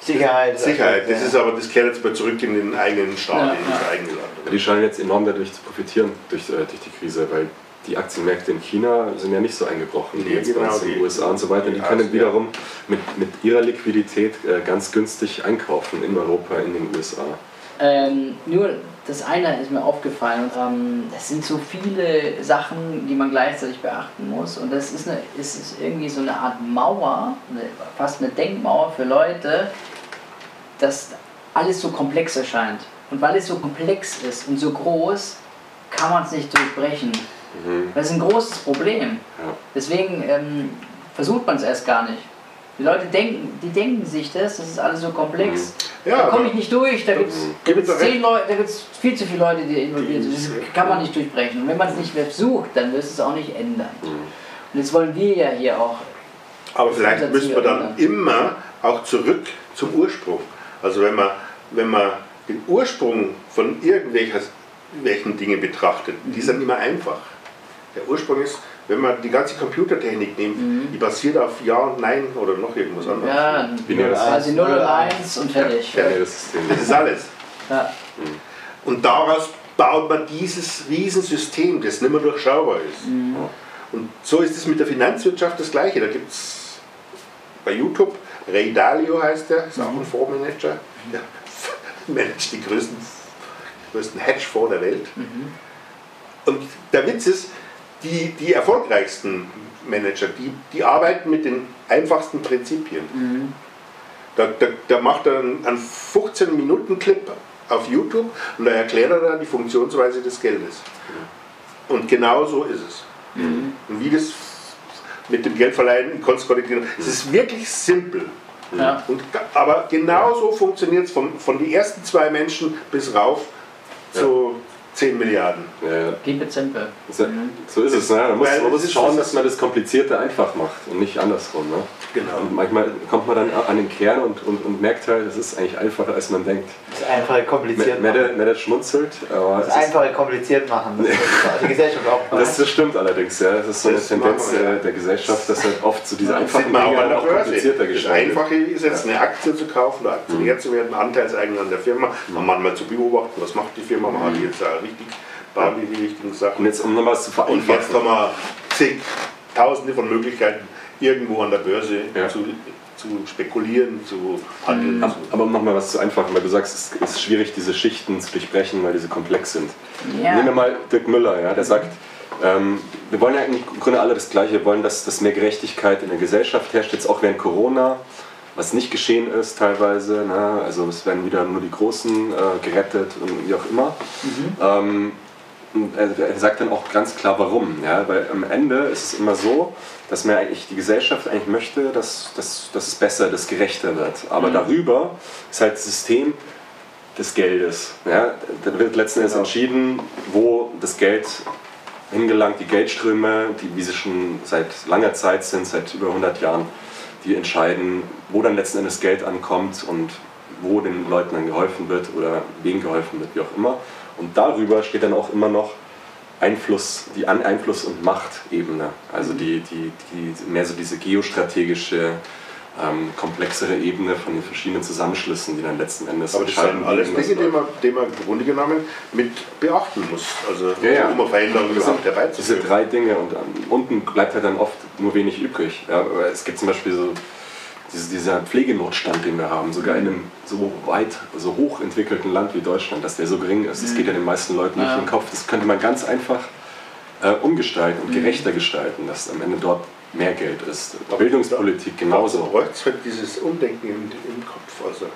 Sicherheit. Sicherheit, das ja. ist aber, das kehrt jetzt mal zurück in den eigenen Staat, Ja, in das ja. eigene Land. die scheinen jetzt enorm dadurch zu profitieren, durch, äh, durch die Krise, weil die Aktienmärkte in China sind ja nicht so eingebrochen wie Nee, jetzt genau, in die- den USA und so weiter. Die die können Asien, wiederum mit, mit ihrer Liquidität äh, ganz günstig einkaufen in Europa, in den USA. Ähm, nur das eine ist mir aufgefallen. Ähm, es sind so viele Sachen, die man gleichzeitig beachten muss. Und das ist, eine, es ist irgendwie so eine Art Mauer, eine, fast eine Denkmauer für Leute, dass alles so komplex erscheint. Und weil es so komplex ist und so groß, kann man es nicht durchbrechen. Das ist ein großes Problem. Ja. Deswegen ähm, versucht man es erst gar nicht. Die Leute denken, die denken sich das, das ist alles so komplex. Ja, da komme ich nicht durch, da gibt es zehn Leute, da gibt's viel zu viele Leute, die involviert sind. Das kann man nicht durchbrechen. Und wenn man es nicht mehr versucht, dann wirst du es auch nicht ändern. Und jetzt wollen wir ja hier auch. Aber vielleicht müssen wir dann ändern. immer auch zurück zum Ursprung. Also wenn man, wenn man den Ursprung von irgendwelchen welchen Dingen betrachtet, die sind immer einfach. Der Ursprung ist, wenn man die ganze Computertechnik nimmt, die basiert auf Ja und Nein oder noch irgendwas anderes. Ja, Binäres also 0 und 1 und fertig. Ja. Ja, das ist alles. Ja. Und daraus baut man dieses Riesensystem, das nicht mehr durchschaubar ist. Und so ist es mit der Finanzwirtschaft das Gleiche. Da gibt es bei YouTube, Ray Dalio heißt der, ist auch ein Fondsmanager, der [laughs] managt die größten, größten Hedgefonds der Welt. Und der Witz ist, die, die erfolgreichsten Manager, die, die arbeiten mit den einfachsten Prinzipien. Da, da, da macht er einen, einen 15-Minuten-Clip auf YouTube und da erklärt er dann die Funktionsweise des Geldes. Und genau so ist es. Und wie das mit dem Geldverleihen genau- Es ist wirklich simpel. Ja. Und, aber genau so funktioniert es von, von den ersten zwei Menschen bis rauf zu 10 Milliarden. Ja, it simple. so, so ist es. Ne? Man muss, man muss schauen, dass man das Komplizierte einfach macht und nicht andersrum. Ne? Genau. Und manchmal kommt man dann an den Kern und, und, und merkt halt, es ist eigentlich einfacher, als man denkt. Das Einfache kompliziert machen. Mette, Mette schmunzelt, aber es Das ist, Einfache kompliziert machen. Das ist [laughs] die Gesellschaft auch. das, das stimmt allerdings. Ja. Das ist so eine Das Tendenz machen wir, ja. äh, der Gesellschaft, dass halt oft so diese Das einfachen auch Dinge auch Börse. komplizierter Das gestaltet Einfache ist jetzt eine Aktie zu kaufen oder Aktionär zu werden, Anteilseigner an der Firma, man manchmal zu beobachten, was macht die Firma, man hat die jetzt auch richtig, bauen die die richtigen Und Sachen. jetzt, um nochmal was zu Und jetzt vereinfachen. haben wir zig, tausende von Möglichkeiten, irgendwo an der Börse Ja. zu, zu spekulieren, zu handeln. Ab- zu Aber um nochmal was zu einfachen, weil du sagst, es ist schwierig, diese Schichten zu durchbrechen, weil diese komplex sind. Ja. Nehmen wir mal Dirk Müller, ja, der sagt, ähm, wir wollen ja eigentlich im Grunde alle das Gleiche, wir wollen, dass, dass mehr Gerechtigkeit in der Gesellschaft herrscht, jetzt auch während Corona, was nicht geschehen ist teilweise. Ne? Also es werden wieder nur die Großen äh, gerettet und wie auch immer. Ähm, und er, sagt dann auch ganz klar, warum. Ja? Weil am Ende ist es immer so, dass man eigentlich die Gesellschaft eigentlich möchte, dass, dass, dass es besser, dass es gerechter wird. Aber darüber ist halt das System des Geldes. Ja? Da wird letzten Endes entschieden, wo das Geld hingelangt, die Geldströme, die, wie sie schon seit langer Zeit sind, seit über 100 Jahren, die entscheiden, wo dann letzten Endes Geld ankommt und wo den Leuten dann geholfen wird oder wem geholfen wird, wie auch immer. Und darüber steht dann auch immer noch Einfluss, die Einfluss- und Machtebene, also die, die, die, mehr so diese geostrategische ähm, komplexere Ebene von den verschiedenen Zusammenschlüssen, die dann letzten Endes Aber das sind alles Dinge, die man, die man im Grunde genommen mit beachten muss, also ja, ja. um eine Veränderung überhaupt herbeizuführen. Diese drei Dinge und ähm, unten bleibt halt dann oft nur wenig übrig. Ja, es gibt zum Beispiel so diese, dieser Pflegenotstand, den wir haben, sogar in einem so weit, so hoch entwickelten Land wie Deutschland, dass der so gering ist, das mhm. geht ja den meisten Leuten nicht ja. in den Kopf. Das könnte man ganz einfach äh, umgestalten und mhm. gerechter gestalten, dass am Ende dort mehr Geld ist. Bildungspolitik genauso. Braucht halt dieses Umdenken im, im Kopf. Also.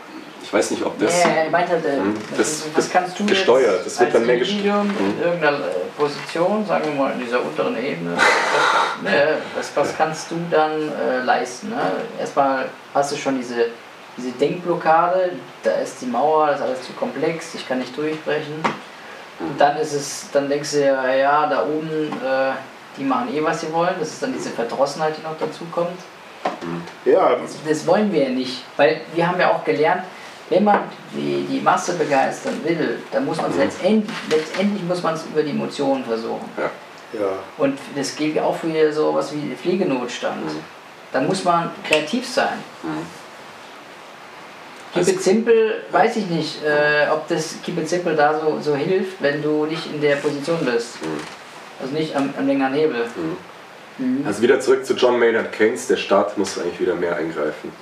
Ich weiß nicht, ob das. Ja, ich meinte, hm, das, das, kannst du gesteuert. Das wird dann mehr gesteuert. In hm. irgendeiner äh, Position, sagen wir mal in dieser unteren Ebene, was, [laughs] ne, was, was kannst du dann äh, leisten? Ne? Erstmal hast du schon diese, diese Denkblockade, da ist die Mauer, das ist alles zu komplex, ich kann nicht durchbrechen. Und dann ist es, dann denkst du ja, ja, da oben äh, die machen eh, was sie wollen. Das ist dann diese Verdrossenheit, die noch dazu kommt. Ja. Das, das, wollen wir ja nicht, weil wir haben ja auch gelernt, wenn man die, die Masse begeistern will, dann muss man es mhm. letztendlich, letztendlich muss man es über die Emotionen versuchen. Ja. Ja. Und das gilt auch für so was wie Pflegenotstand. Mhm. Dann muss man kreativ sein. Mhm. Keep it simple, weiß ich nicht, äh, ob das Keep it simple da so, so hilft, wenn du nicht in der Position bist. Mhm. Also nicht am, am längeren Hebel. Mhm. Mhm. Also wieder zurück zu John Maynard Keynes, der Staat muss eigentlich wieder mehr eingreifen.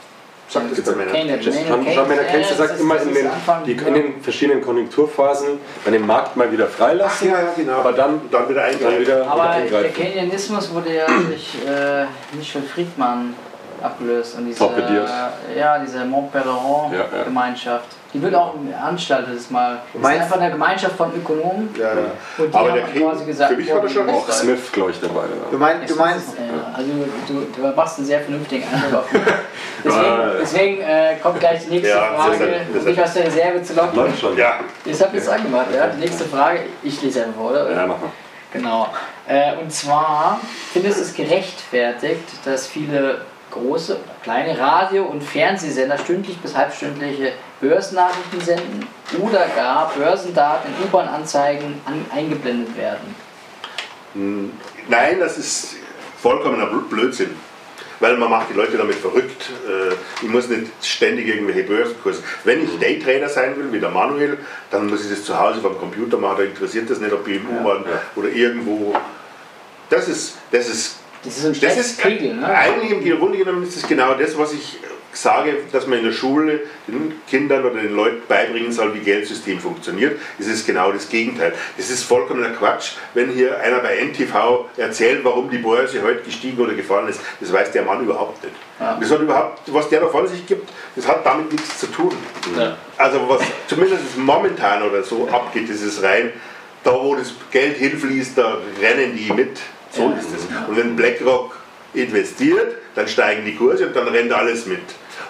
Sagt John Maynard Keynes. John, Maynard Keynes sagt immer in den, die, in den verschiedenen Konjunkturphasen, bei dem Markt mal wieder freilassen, ja, ja, genau. aber dann, dann wieder eingreifen. Wieder, aber wieder eingreifen. der Keynesianismus wurde ja durch äh, Michel Friedmann abgelöst und diese, ja, diese Montpellerin-Gemeinschaft. Ja, die wird auch veranstaltet, das mal. Das ist einfach eine Gemeinschaft von Ökonomen. Ja, ja. Und die Aber der King, quasi gesagt, für mich war das schon auch Smith, glaube ich, dabei. Du, mein, du meinst. Ja, also du, du machst einen sehr vernünftigen Eindruck auf mich. [laughs] Deswegen, deswegen äh, kommt gleich die nächste Frage, um dich aus der Reserve zu locken. Läuft schon. Ja. Das habt ihr jetzt angemacht, ja? Die nächste Frage, ich lese einfach, oder? Ja, mach mal. Genau. Äh, und zwar findest du es gerechtfertigt, dass viele große, kleine Radio- und Fernsehsender stündlich bis halbstündliche Börsennachrichten senden oder gar Börsendaten in U-Bahn-Anzeigen eingeblendet werden? Hm, nein, das ist vollkommener Blödsinn. Weil man macht die Leute damit verrückt. Äh, ich muss nicht ständig irgendwelche Börsenkurse. Wenn ich Daytrader sein will, wie der Manuel, dann muss ich das zu Hause vom Computer machen. Da interessiert das nicht, ob ich im U-Bahn ja. oder irgendwo. Das ist, das ist das ist ein das ist Pegel, ne? Eigentlich im Grunde genommen ist es genau das, was ich sage, dass man in der Schule den Kindern oder den Leuten beibringen soll, wie Geldsystem funktioniert. Das ist genau das Gegenteil. Das ist vollkommener Quatsch, wenn hier einer bei NTV erzählt, warum die Börse heute gestiegen oder gefallen ist. Das weiß der Mann überhaupt nicht. Ja. Das hat überhaupt, was der da von sich gibt, das hat damit nichts zu tun. Ja. Also was zumindest momentan oder so abgeht, das ist rein, da wo das Geld hinfließt, da rennen die mit. So ist es. Und wenn BlackRock investiert, dann steigen die Kurse und dann rennt alles mit.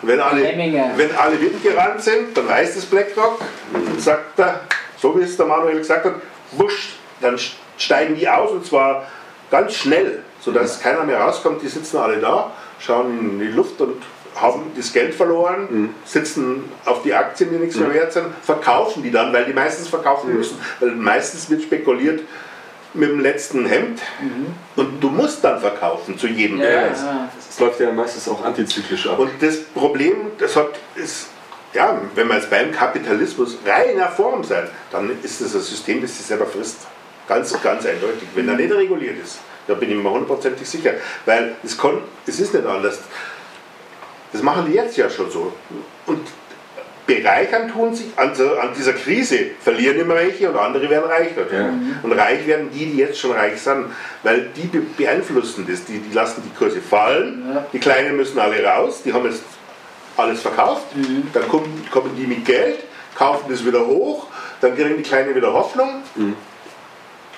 Und wenn alle, wenn alle mitgerannt sind, dann weiß das BlackRock und sagt er, so wie es der Manuel gesagt hat, wusch, dann steigen die aus und zwar ganz schnell, sodass keiner mehr rauskommt. Die sitzen alle da, schauen in die Luft und haben das Geld verloren, mhm. sitzen auf die Aktien, die nichts mehr wert sind, verkaufen die dann, weil die meistens verkaufen mhm. müssen. Weil meistens wird spekuliert, mit dem letzten Hemd mhm. und du musst dann verkaufen zu jedem ja, Preis. Ja. Das läuft ja meistens auch antizyklisch ab. Und das Problem, das hat, ist, ja, wenn wir jetzt beim Kapitalismus reiner Form sein, dann ist das ein System, das sich selber frisst. Ganz, ganz eindeutig. Wenn er nicht reguliert ist, da bin ich mir hundertprozentig sicher. Weil es, kann, es ist nicht anders. Das machen die jetzt ja schon so. Und bereichern tun sich, an, an, dieser Krise verlieren immer welche und andere werden reicher. Ja. Und reich werden die, die jetzt schon reich sind, weil die beeinflussen das, die, die lassen die Kurse fallen, ja. die Kleinen müssen alle raus, die haben jetzt alles verkauft, mhm. dann kommen, kommen die mit Geld, kaufen das wieder hoch, dann kriegen die Kleinen wieder Hoffnung, mhm.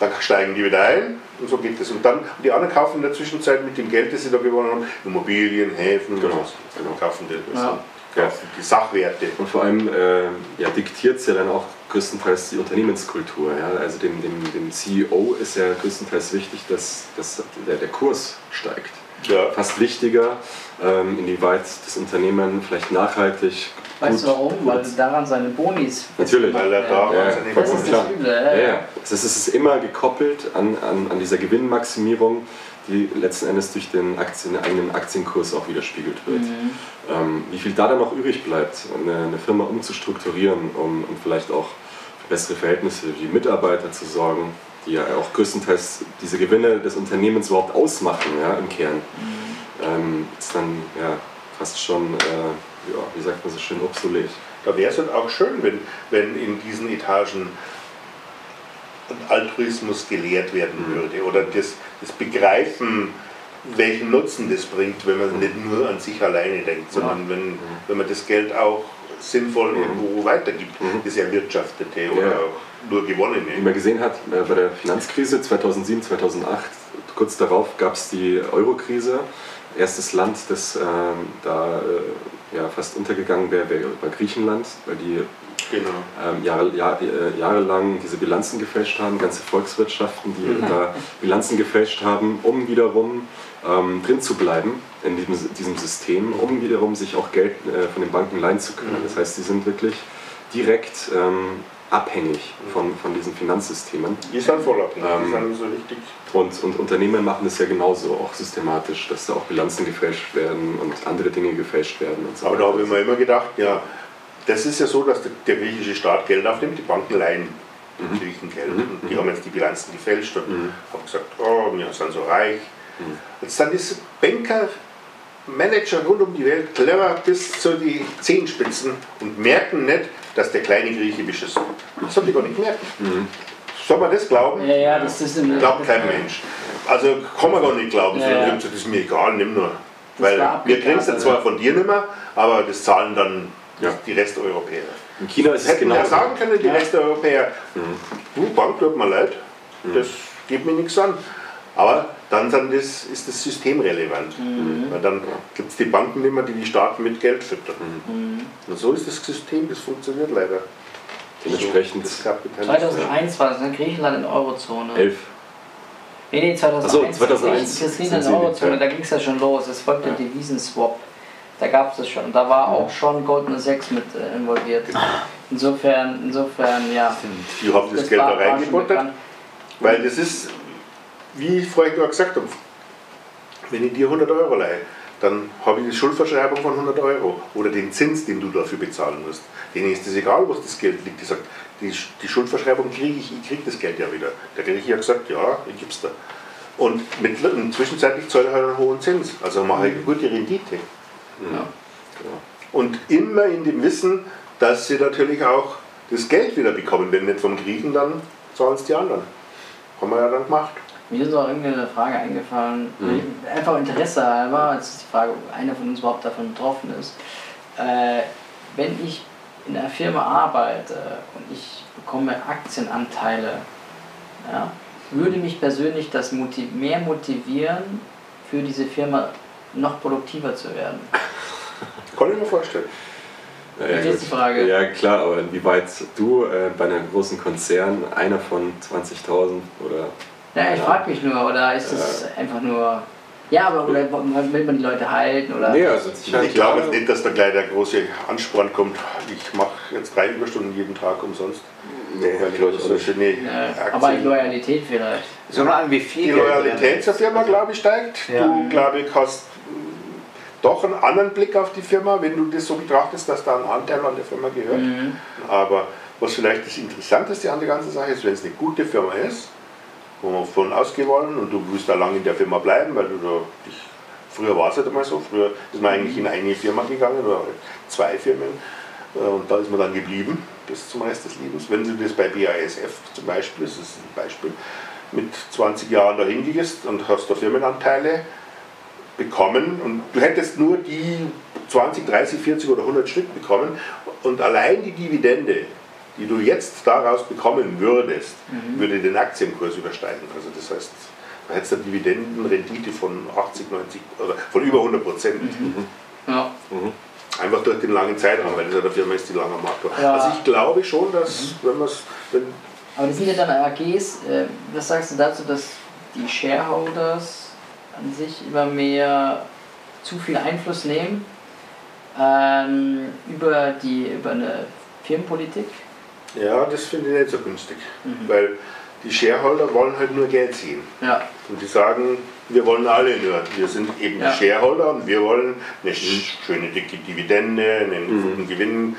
dann steigen die wieder ein und so geht das. Und dann die anderen kaufen in der Zwischenzeit mit dem Geld, das sie da gewonnen haben, Immobilien, Häfen, genau. und so. Genau. kaufen das. Ja ja. die Sachwerte. Und vor allem äh, ja, diktiert es ja dann auch größtenteils die Unternehmenskultur. Ja? Also dem, dem, dem CEO ist ja größtenteils wichtig, dass, dass der, der Kurs steigt. Ja. Fast wichtiger, ähm, inwieweit das Unternehmen vielleicht nachhaltig. Weißt du warum? Weil daran seine Bonis. Natürlich, weil er da ja, seine das ist. Das ja, ja. Das ist, es ist immer gekoppelt an, an, an dieser Gewinnmaximierung, die letzten Endes durch den Aktien, eigenen Aktienkurs auch widerspiegelt wird. Mhm. Ähm, wie viel da dann noch übrig bleibt, eine, eine Firma umzustrukturieren, um, um vielleicht auch für bessere Verhältnisse für die Mitarbeiter zu sorgen, die ja auch größtenteils diese Gewinne des Unternehmens überhaupt ausmachen ja, im Kern, mhm. ähm, ist dann ja, fast schon, äh, ja, wie sagt man so schön, obsolet. Da wäre es halt auch schön, wenn, wenn in diesen Etagen Altruismus gelehrt werden mhm. würde oder das, das Begreifen, welchen Nutzen das bringt, wenn man nicht nur an sich alleine denkt, sondern wenn, mhm. wenn man das Geld auch sinnvoll mhm. irgendwo weitergibt, mhm. das Erwirtschaftete oder ja. nur gewonnene. Wie man gesehen hat, äh, bei der Finanzkrise 2007, 2008, kurz darauf gab es die Eurokrise. Erstes Land, das äh, da äh, ja, fast untergegangen wäre, wäre Griechenland, weil die genau. ähm, Jahre, Jahr, äh, jahrelang diese Bilanzen gefälscht haben, ganze Volkswirtschaften, die mhm. [laughs] da Bilanzen gefälscht haben, um wiederum ähm, drin zu bleiben in diesem, diesem System, um wiederum sich auch Geld äh, von den Banken leihen zu können. Das heißt, sie sind wirklich direkt ähm, abhängig von, von diesen Finanzsystemen. Die sind voll abhängig, ähm, die sind so richtig. Und, und Unternehmen machen das ja genauso, auch systematisch, dass da auch Bilanzen gefälscht werden und andere Dinge gefälscht werden. So Aber da habe ich mir immer gedacht, ja, das ist ja so, dass der, der griechische Staat Geld aufnimmt, die Banken leihen mhm. Griechen Geld. Mhm. Und die haben jetzt die Bilanzen gefälscht und mhm. haben gesagt, oh, wir sind so reich. Mhm. Jetzt sind diese Banker, Manager rund um die Welt clever bis zu die Zehenspitzen und merken nicht, dass der kleine Grieche beschissen wird. Das haben die gar nicht gemerkt. Mhm. Soll man das glauben? Ja, ja, das ist Glaubt kein Mensch. Also kann man gar nicht glauben. Ja, ja. Das ist mir egal, nimm nur. Weil wir kriegen es dann zwar von dir nicht mehr, aber das zahlen dann ja. die Resteuropäer. In China ist es Hätten genau ja sagen können, die ja. Resteuropäer, mhm. du Bank, tut mir leid, mhm. das geht mir nichts an. Aber dann, dann ist, ist das System relevant. Mhm. Weil dann gibt es die Banken nicht mehr, die die Staaten mit Geld füttern. Mhm. Und so ist das System, das funktioniert leider. Dementsprechend. So, 2001 war das, ne? Griechenland in der Eurozone. 11. Nee, nee, 2001. So, 2001. Griechenland in der Eurozone, da ging es ja schon los. Es folgte ja. Devisen-Swap. Da gab es das schon. Da war auch schon Goldman Sachs mit äh, involviert. Insofern, insofern, ja. Die haben das, das Geld da reingebuttert. Weil das ist, wie ich vorhin gesagt habe, wenn ich dir 100 Euro leihe, dann habe ich die Schuldverschreibung von 100 Euro oder den Zins, den du dafür bezahlen musst. Denen ist es egal, was das Geld liegt. Die sagt, die, die Schuldverschreibung kriege ich, ich kriege das Geld ja wieder. Der Grieche hat gesagt, ja, ich gebe es da. Und mit, zwischenzeitlich zahle ich halt einen hohen Zins. Also mache ich eine gute Rendite. Ja. Und immer in dem Wissen, dass sie natürlich auch das Geld wieder bekommen. Wenn nicht vom Griechen, dann zahlen es die anderen. Haben wir ja dann gemacht. Mir ist auch irgendwie eine Frage eingefallen, mhm. einfach Interesse halber, jetzt ist die Frage, ob einer von uns überhaupt davon betroffen ist. Äh, wenn ich in einer Firma arbeite und ich bekomme Aktienanteile, ja, würde mich persönlich das motiv mehr motivieren, für diese Firma noch produktiver zu werden? [laughs] Kann ich mir vorstellen. Ja, ja, die Frage. Ja, klar, aber inwieweit du äh, bei einem großen Konzern einer von 20.000 oder ja, ich frage mich nur, oder ist es äh, einfach nur. Ja, aber oder will man die Leute halten? Oder? Nee, also ich, ich glaube nicht, dass da gleich der große Ansporn kommt. Ich mache jetzt drei Überstunden jeden Tag umsonst. Nee, weil ich so schöne ja, aber die Loyalität vielleicht. Sondern wie viel. Die Loyalität zur Firma, glaube ich, steigt. Ja. Du, glaube ich, hast doch einen anderen Blick auf die Firma, wenn du das so betrachtest, dass da ein Anteil an der Firma gehört. Mhm. Aber was vielleicht das Interessanteste an der ganzen Sache ist, wenn es eine gute Firma ist, wo wir von ausgehen wollen und du willst da lange in der Firma bleiben, weil du da dich, früher war es halt einmal so, früher ist man eigentlich in eine Firma gegangen oder halt zwei Firmen äh, und da ist man dann geblieben bis zum Rest des Lebens. Wenn du das bei BASF zum Beispiel, das ist ein Beispiel, mit 20 Jahren dahin gehst und hast da Firmenanteile bekommen und du hättest nur die 20, 30, 40 oder 100 Stück bekommen und allein die Dividende die du jetzt daraus bekommen würdest, mhm. würde den Aktienkurs übersteigen. Also das heißt, da hättest du eine Dividendenrendite von 80, 90 oder von über 100 Prozent. Mhm. Ja. Mhm. Einfach durch den langen Zeitraum, weil das ja der Firma ist, die lange am Markt war. Ja. Also ich glaube schon, dass, mhm. wenn man es. Aber das sind ja dann AGs, äh, was sagst du dazu, dass die Shareholders an sich immer mehr zu viel Einfluss nehmen ähm, über, die, über eine Firmenpolitik? Ja, das finde ich nicht so günstig, mhm. weil die Shareholder wollen halt nur Geld ziehen. Ja. Und die sagen, wir wollen alle nur, wir sind eben ja. die Shareholder und wir wollen eine schöne dicke Dividende, einen mhm. guten Gewinn.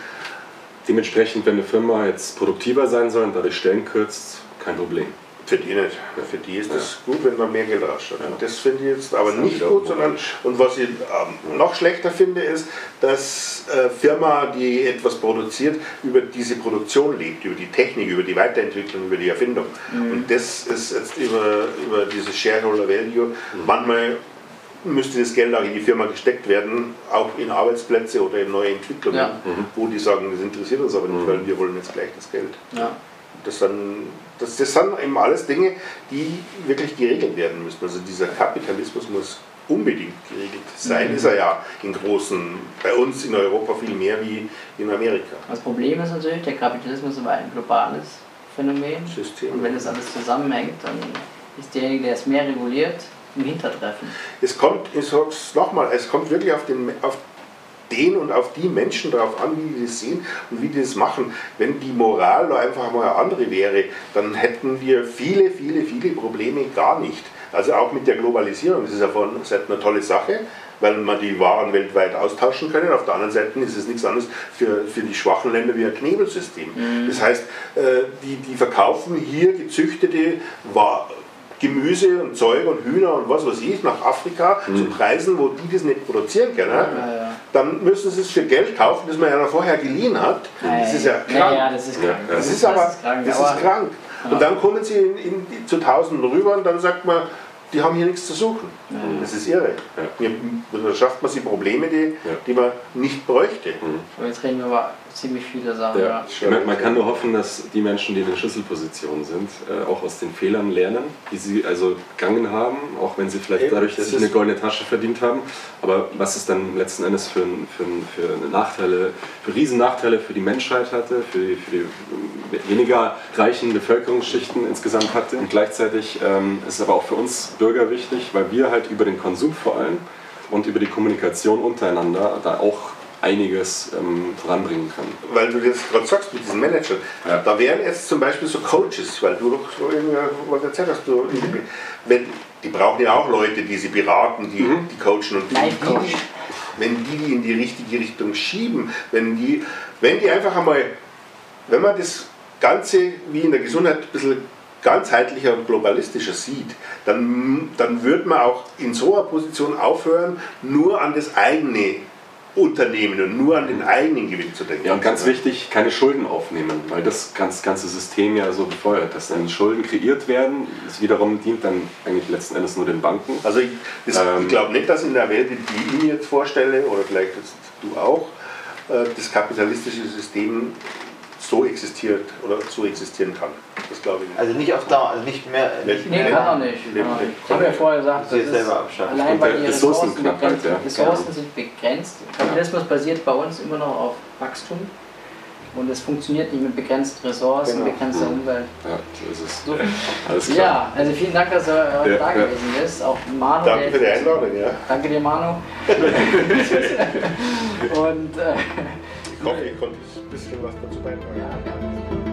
Dementsprechend, wenn eine Firma jetzt produktiver sein soll und dadurch Stellen kürzt, kein Problem. Für die nicht. Für die ist es ja. gut, wenn man mehr Geld rausschaut. Ja. das finde ich jetzt aber nicht gut, sondern und was ich ähm, noch schlechter finde, ist, dass äh, Firma, die etwas produziert, über diese Produktion lebt, über die Technik, über die Weiterentwicklung, über die Erfindung. Mhm. Und das ist jetzt über, über dieses Shareholder Value mhm. manchmal müsste das Geld auch in die Firma gesteckt werden, auch in Arbeitsplätze oder in neue Entwicklungen, ja. mhm. wo die sagen, das interessiert uns aber nicht, mhm. weil wir wollen jetzt gleich das Geld. Ja. Das, dann, das, das sind eben alles Dinge, die wirklich geregelt werden müssen. Also dieser Kapitalismus muss unbedingt geregelt sein, mhm. ist er ja in großen, bei uns in Europa viel mehr wie in Amerika. Das Problem ist natürlich, der Kapitalismus ist ein globales Phänomen. System. Und wenn das alles zusammenhängt, dann ist derjenige, der es mehr reguliert, im Hintertreffen. Es kommt, ich sag's nochmal, es kommt wirklich auf den, auf den und auf die Menschen darauf an, wie die das sehen und wie die das machen. Wenn die Moral einfach mal eine andere wäre, dann hätten wir viele, viele, viele Probleme gar nicht. Also auch mit der Globalisierung, das ist ja von Seiten eine tolle Sache, weil man die Waren weltweit austauschen können. Auf der anderen Seite ist es nichts anderes für, für die schwachen Länder wie ein Knebelsystem. Mhm. Das heißt, äh, die, die verkaufen hier gezüchtete Waren Gemüse und Zeug und Hühner und was weiß ich nach Afrika mhm. zu Preisen, wo die das nicht produzieren können, ja, ja. dann müssen sie es für Geld kaufen, das man ja noch vorher geliehen hat. Das ist ja krank. Ja, das ist krank. Das, ist aber das ist krank. Das ist krank. Und dann kommen sie in, in, zu Tausenden rüber und dann sagt man, die haben hier nichts zu suchen. Mhm. Das ist irre. Ja. Da schafft man sich Probleme, die, ja. die man nicht bräuchte. Mhm. Aber jetzt reden wir über ziemlich viele Sachen. Ja. Man, man, kann nur hoffen, dass die Menschen, die in den Schlüsselpositionen sind, äh, auch aus den Fehlern lernen, die sie also gegangen haben, auch wenn sie vielleicht Eben, dadurch sich eine goldene Tasche verdient haben. Aber was es dann letzten Endes für, für, für Nachteile, für Riesennachteile für die Menschheit hatte, für die, für die weniger reichen Bevölkerungsschichten insgesamt hatte. Und gleichzeitig ähm, ist es aber auch für uns Bürger wichtig, weil wir halt über den Konsum vor allem und über die Kommunikation untereinander da auch einiges ähm, voranbringen können. Weil du jetzt gerade sagst mit diesen Managern, ja. da wären jetzt zum Beispiel so Coaches, weil du doch so was erzählt hast, du, wenn, die brauchen ja auch Leute, die sie beraten, die, mhm. die coachen und die, die, wenn die die in die richtige Richtung schieben, wenn die, wenn die einfach einmal, wenn man das Ganze wie in der Gesundheit ein bisschen ganzheitlicher und globalistischer sieht, dann, dann wird man auch in so einer Position aufhören, nur an das eigene Unternehmen und nur an den eigenen Gewinn zu denken. Ja, und ganz wichtig, keine Schulden aufnehmen, weil das ganze System ja so befeuert, dass dann Schulden kreiert werden. Das wiederum dient dann eigentlich letzten Endes nur den Banken. Also ich, ähm, ich glaube nicht, dass in der Welt, die ich mir jetzt vorstelle, oder vielleicht du auch, äh, das kapitalistische System so existiert oder so existieren kann. Das glaube ich nicht. Also nicht auf Dauer, also nicht mehr. Nicht nee, kann er nicht. Ich habe ja vorher gesagt, das ist selber allein weil die Ressourcen, begrenzt, ja. Ressourcen sind begrenzt. Kapitalismus basiert bei uns immer noch auf Wachstum. Und es funktioniert nicht mit begrenzten Ressourcen, genau. begrenzter mhm. Umwelt. Ja, so ist es. So. Alles klar. Ja, also vielen Dank, dass er heute ja, da ja. gewesen ist. Auch Manu. Danke für die Einladung, ja. Danke dir, Manu. [laughs] [laughs] Und, äh, ich hoffe, ich konnte ein bisschen was dazu beitragen. Ja,